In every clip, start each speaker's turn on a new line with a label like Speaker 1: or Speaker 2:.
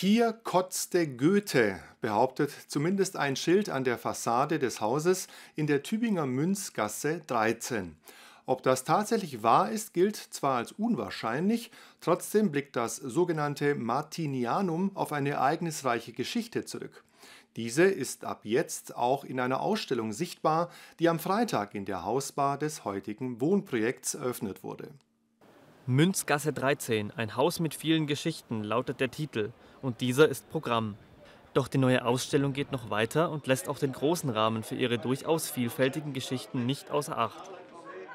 Speaker 1: Hier kotzte Goethe, behauptet zumindest ein Schild an der Fassade des Hauses in der Tübinger Münzgasse 13. Ob das tatsächlich wahr ist, gilt zwar als unwahrscheinlich, trotzdem blickt das sogenannte Martinianum auf eine ereignisreiche Geschichte zurück. Diese ist ab jetzt auch in einer Ausstellung sichtbar, die am Freitag in der Hausbar des heutigen Wohnprojekts eröffnet wurde.
Speaker 2: Münzgasse 13, ein Haus mit vielen Geschichten, lautet der Titel, und dieser ist Programm. Doch die neue Ausstellung geht noch weiter und lässt auch den großen Rahmen für ihre durchaus vielfältigen Geschichten nicht außer Acht.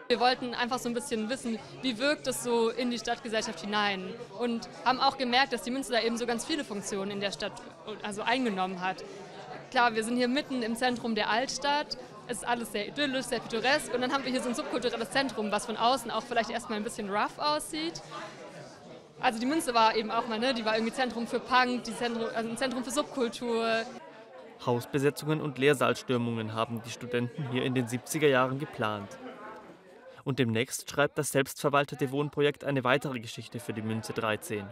Speaker 3: Wir wollten einfach so ein bisschen wissen, wie wirkt es so in die Stadtgesellschaft hinein und haben auch gemerkt, dass die Münze da eben so ganz viele Funktionen in der Stadt also eingenommen hat. Klar, wir sind hier mitten im Zentrum der Altstadt. Es ist alles sehr idyllisch, sehr pittoresk und dann haben wir hier so ein subkulturelles Zentrum, was von außen auch vielleicht erstmal ein bisschen rough aussieht. Also die Münze war eben auch mal, ne, die war irgendwie Zentrum für Punk, die Zentrum, also ein Zentrum für Subkultur.
Speaker 2: Hausbesetzungen und Leersaalstürmungen haben die Studenten hier in den 70er Jahren geplant. Und demnächst schreibt das selbstverwaltete Wohnprojekt eine weitere Geschichte für die Münze 13.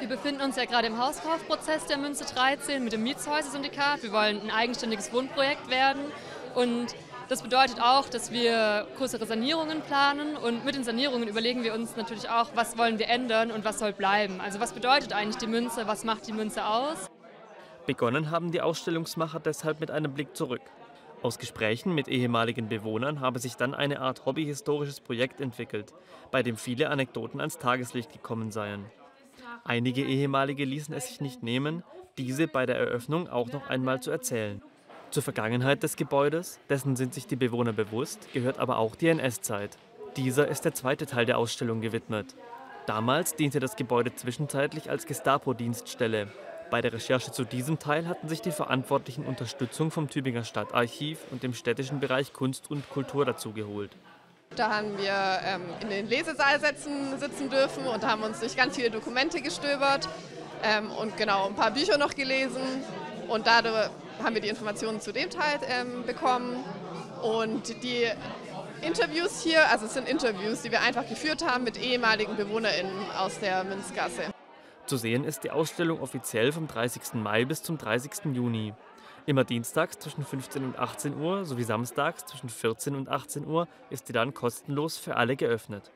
Speaker 3: Wir befinden uns ja gerade im Hauskaufprozess der Münze 13 mit dem Mietshäuser-Syndikat. Wir wollen ein eigenständiges Wohnprojekt werden und das bedeutet auch, dass wir größere Sanierungen planen und mit den Sanierungen überlegen wir uns natürlich auch, was wollen wir ändern und was soll bleiben. Also was bedeutet eigentlich die Münze, was macht die Münze aus?
Speaker 2: Begonnen haben die Ausstellungsmacher deshalb mit einem Blick zurück. Aus Gesprächen mit ehemaligen Bewohnern habe sich dann eine Art hobbyhistorisches Projekt entwickelt, bei dem viele Anekdoten ans Tageslicht gekommen seien. Einige ehemalige ließen es sich nicht nehmen, diese bei der Eröffnung auch noch einmal zu erzählen. Zur Vergangenheit des Gebäudes, dessen sind sich die Bewohner bewusst, gehört aber auch die NS-Zeit. Dieser ist der zweite Teil der Ausstellung gewidmet. Damals diente das Gebäude zwischenzeitlich als Gestapo-Dienststelle, bei der Recherche zu diesem Teil hatten sich die Verantwortlichen Unterstützung vom Tübinger Stadtarchiv und dem städtischen Bereich Kunst und Kultur dazu geholt.
Speaker 4: Da haben wir ähm, in den Lesesaal sitzen, sitzen dürfen und haben uns durch ganz viele Dokumente gestöbert ähm, und genau ein paar Bücher noch gelesen. Und dadurch haben wir die Informationen zu dem Teil ähm, bekommen. Und die Interviews hier, also es sind Interviews, die wir einfach geführt haben mit ehemaligen BewohnerInnen aus der Münzgasse.
Speaker 2: Zu sehen ist die Ausstellung offiziell vom 30. Mai bis zum 30. Juni. Immer dienstags zwischen 15 und 18 Uhr sowie samstags zwischen 14 und 18 Uhr ist sie dann kostenlos für alle geöffnet.